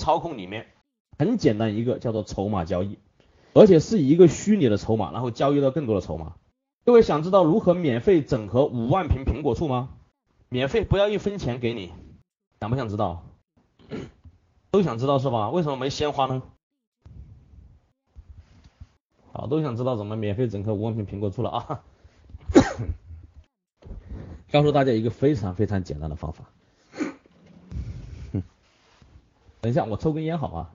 操控里面，很简单一个叫做筹码交易，而且是以一个虚拟的筹码，然后交易到更多的筹码。各位想知道如何免费整合五万瓶苹果醋吗？免费，不要一分钱给你，想不想知道？都想知道是吧？为什么没鲜花呢？好，都想知道怎么免费整合五万瓶苹果醋了啊！告诉大家一个非常非常简单的方法。等一下，我抽根烟好啊？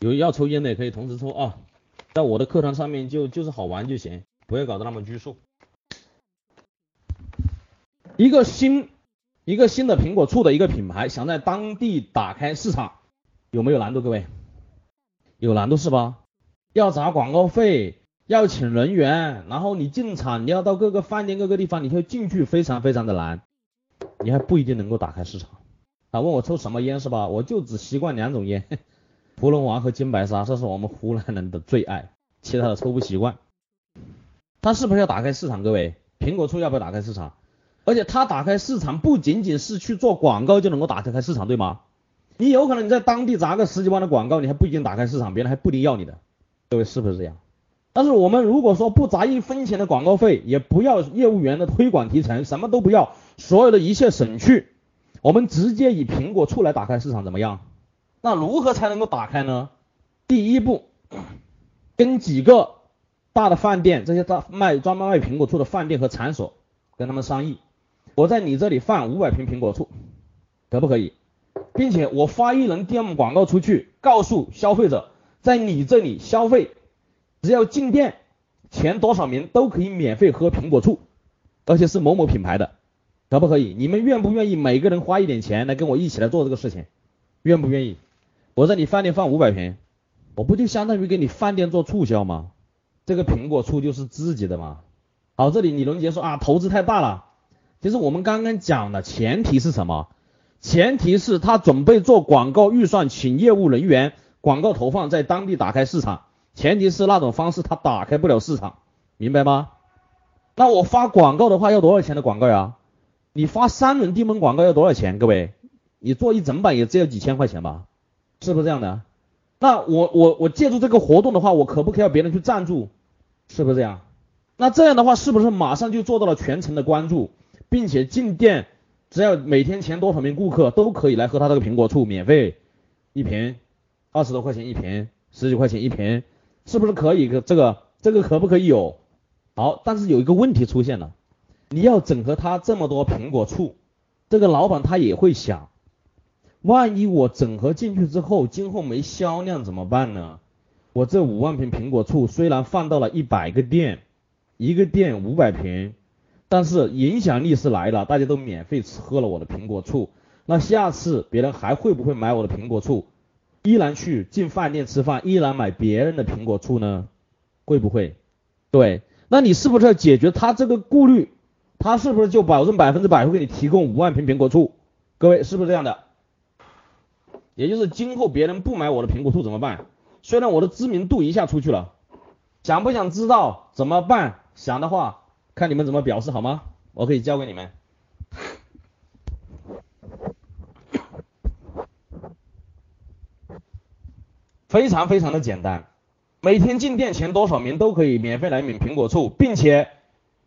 有要抽烟的也可以同时抽啊，在我的课堂上面就就是好玩就行，不要搞得那么拘束。一个新一个新的苹果醋的一个品牌，想在当地打开市场，有没有难度？各位，有难度是吧？要砸广告费，要请人员，然后你进场，你要到各个饭店、各个地方，你要进去非常非常的难，你还不一定能够打开市场。啊，问我抽什么烟是吧？我就只习惯两种烟，芙蓉王和金白沙，这是我们湖南人的最爱，其他的抽不习惯。他是不是要打开市场？各位，苹果醋要不要打开市场？而且他打开市场不仅仅是去做广告就能够打开开市场，对吗？你有可能你在当地砸个十几万的广告，你还不一定打开市场，别人还不一定要你的。各位是不是这样？但是我们如果说不砸一分钱的广告费，也不要业务员的推广提成，什么都不要，所有的一切省去。我们直接以苹果醋来打开市场怎么样？那如何才能够打开呢？第一步，跟几个大的饭店，这些大卖专门卖苹果醋的饭店和场所，跟他们商议，我在你这里放五百瓶苹果醋，可不可以？并且我发一轮 DM 广告出去，告诉消费者，在你这里消费，只要进店前多少名都可以免费喝苹果醋，而且是某某品牌的。可不可以？你们愿不愿意每个人花一点钱来跟我一起来做这个事情？愿不愿意？我在你饭店放五百瓶，我不就相当于给你饭店做促销吗？这个苹果醋就是自己的嘛。好，这里李龙杰说啊，投资太大了。其实我们刚刚讲的前提是什么？前提是他准备做广告预算，请业务人员，广告投放在当地打开市场。前提是那种方式他打开不了市场，明白吗？那我发广告的话要多少钱的广告呀？你发三轮低门广告要多少钱？各位，你做一整版也只有几千块钱吧？是不是这样的？那我我我借助这个活动的话，我可不可以要别人去赞助？是不是这样？那这样的话，是不是马上就做到了全程的关注，并且进店只要每天前多少名顾客都可以来喝他这个苹果醋，免费一瓶，二十多块钱一瓶，十几块钱一瓶，是不是可以？这个这个可不可以有？好，但是有一个问题出现了。你要整合他这么多苹果醋，这个老板他也会想，万一我整合进去之后，今后没销量怎么办呢？我这五万瓶苹果醋虽然放到了一百个店，一个店五百瓶，但是影响力是来了，大家都免费吃喝了我的苹果醋，那下次别人还会不会买我的苹果醋？依然去进饭店吃饭，依然买别人的苹果醋呢？会不会？对，那你是不是要解决他这个顾虑？他是不是就保证百分之百会给你提供五万瓶苹果醋？各位是不是这样的？也就是今后别人不买我的苹果醋怎么办？虽然我的知名度一下出去了，想不想知道怎么办？想的话，看你们怎么表示好吗？我可以教给你们，非常非常的简单，每天进店前多少名都可以免费来领苹果醋，并且。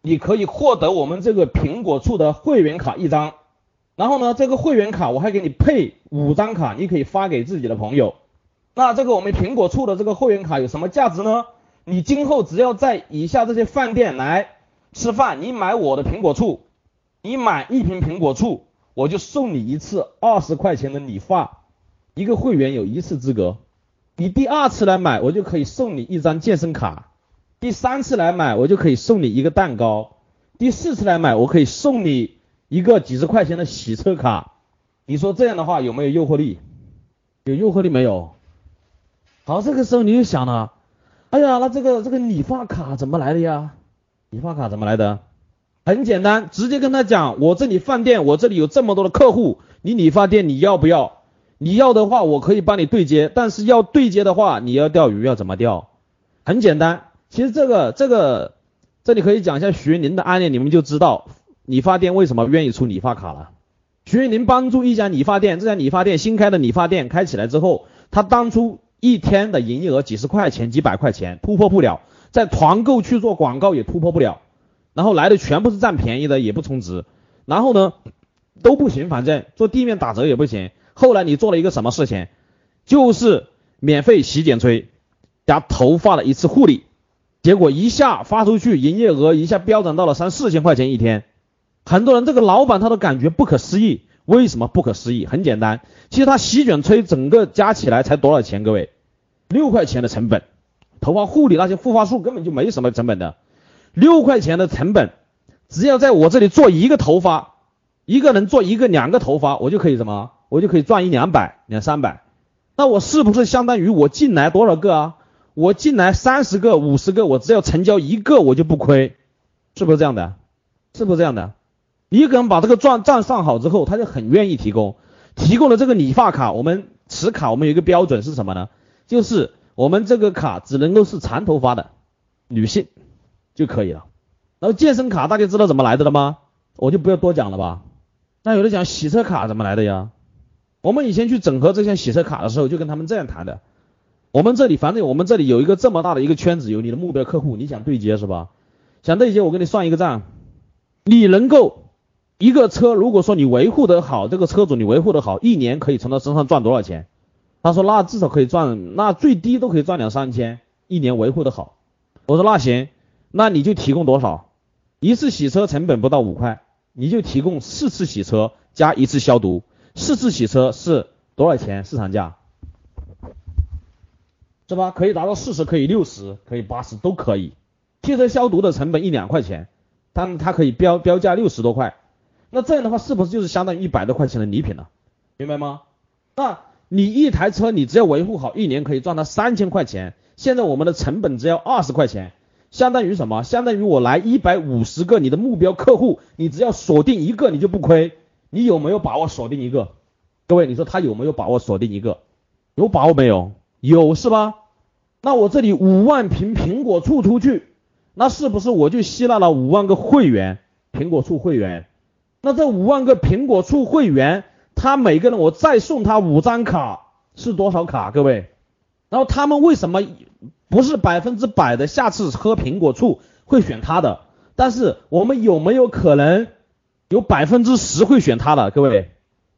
你可以获得我们这个苹果醋的会员卡一张，然后呢，这个会员卡我还给你配五张卡，你可以发给自己的朋友。那这个我们苹果醋的这个会员卡有什么价值呢？你今后只要在以下这些饭店来吃饭，你买我的苹果醋，你买一瓶苹果醋，我就送你一次二十块钱的理发，一个会员有一次资格。你第二次来买，我就可以送你一张健身卡。第三次来买，我就可以送你一个蛋糕；第四次来买，我可以送你一个几十块钱的洗车卡。你说这样的话有没有诱惑力？有诱惑力没有？好，这个时候你就想了，哎呀，那这个这个理发卡怎么来的呀？理发卡怎么来的？很简单，直接跟他讲，我这里饭店，我这里有这么多的客户，你理发店你要不要？你要的话，我可以帮你对接，但是要对接的话，你要钓鱼要怎么钓？很简单。其实这个这个，这里可以讲一下徐宁的案例，你们就知道理发店为什么愿意出理发卡了。徐云林帮助一家理发店，这家理发店新开的理发店开起来之后，他当初一天的营业额几十块钱、几百块钱突破不了，在团购去做广告也突破不了，然后来的全部是占便宜的，也不充值，然后呢都不行，反正做地面打折也不行。后来你做了一个什么事情？就是免费洗剪吹加头发的一次护理，结果一下发出去，营业额一下飙涨到了三四千块钱一天。很多人这个老板他都感觉不可思议，为什么不可思议？很简单，其实他洗卷吹整个加起来才多少钱？各位，六块钱的成本，头发护理那些护发素根本就没什么成本的，六块钱的成本，只要在我这里做一个头发，一个人做一个两个头发，我就可以什么？我就可以赚一两百两三百，那我是不是相当于我进来多少个啊？我进来三十个五十个，我只要成交一个我就不亏，是不是这样的？是不是这样的？一个人把这个账账上好之后，他就很愿意提供，提供的这个理发卡，我们持卡我们有一个标准是什么呢？就是我们这个卡只能够是长头发的女性就可以了。然后健身卡大家知道怎么来的了吗？我就不要多讲了吧。那有的讲洗车卡怎么来的呀？我们以前去整合这些洗车卡的时候，就跟他们这样谈的。我们这里反正我们这里有一个这么大的一个圈子，有你的目标客户，你想对接是吧？想对接，我给你算一个账，你能够。一个车，如果说你维护的好，这个车主你维护的好，一年可以从他身上赚多少钱？他说那至少可以赚，那最低都可以赚两三千，一年维护的好。我说那行，那你就提供多少？一次洗车成本不到五块，你就提供四次洗车加一次消毒，四次洗车是多少钱？市场价是吧？可以达到四十，可以六十，可以八十都可以。汽车消毒的成本一两块钱，但它可以标标价六十多块。那这样的话，是不是就是相当于一百多块钱的礼品了？明白吗？那你一台车，你只要维护好，一年可以赚到三千块钱。现在我们的成本只要二十块钱，相当于什么？相当于我来一百五十个你的目标客户，你只要锁定一个，你就不亏。你有没有把握锁定一个？各位，你说他有没有把握锁定一个？有把握没有？有是吧？那我这里五万瓶苹果醋出去，那是不是我就吸纳了五万个会员？苹果醋会员？那这五万个苹果醋会员，他每个人我再送他五张卡，是多少卡？各位，然后他们为什么不是百分之百的下次喝苹果醋会选他的？但是我们有没有可能有百分之十会选他的？各位，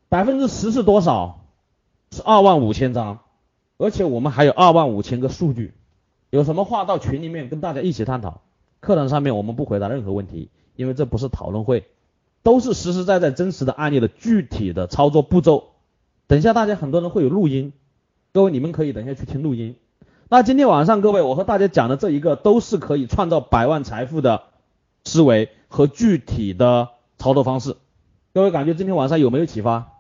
百分之十是多少？是二万五千张，而且我们还有二万五千个数据。有什么话到群里面跟大家一起探讨。课堂上面我们不回答任何问题，因为这不是讨论会。都是实实在在真实的案例的具体的操作步骤。等一下，大家很多人会有录音，各位你们可以等一下去听录音。那今天晚上各位，我和大家讲的这一个都是可以创造百万财富的思维和具体的操作方式。各位感觉今天晚上有没有启发？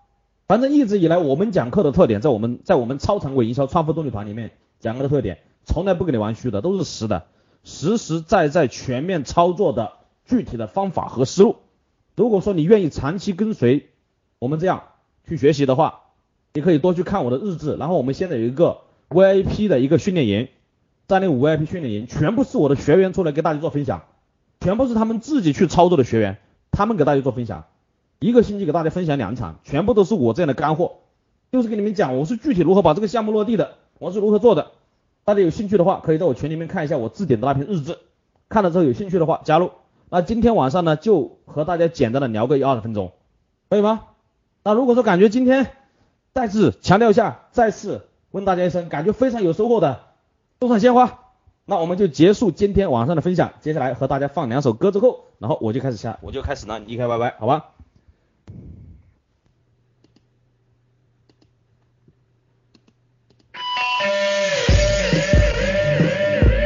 反正一直以来我们讲课的特点，在我们在我们超常规营销创富动力团里面讲课的特点，从来不给你玩虚的，都是实的，实实在在全面操作的具体的方法和思路。如果说你愿意长期跟随我们这样去学习的话，你可以多去看我的日志。然后我们现在有一个 VIP 的一个训练营，三点五 VIP 训练营，全部是我的学员出来给大家做分享，全部是他们自己去操作的学员，他们给大家做分享，一个星期给大家分享两场，全部都是我这样的干货，就是给你们讲我是具体如何把这个项目落地的，我是如何做的。大家有兴趣的话，可以在我群里面看一下我置顶的那篇日志，看了之后有兴趣的话加入。那今天晚上呢，就和大家简单的聊个一二十分钟，可以吗？那如果说感觉今天再次强调一下，再次问大家一声，感觉非常有收获的，送上鲜花，那我们就结束今天晚上的分享。接下来和大家放两首歌之后，然后我就开始下，我就开始呢离开 Y Y，好吧？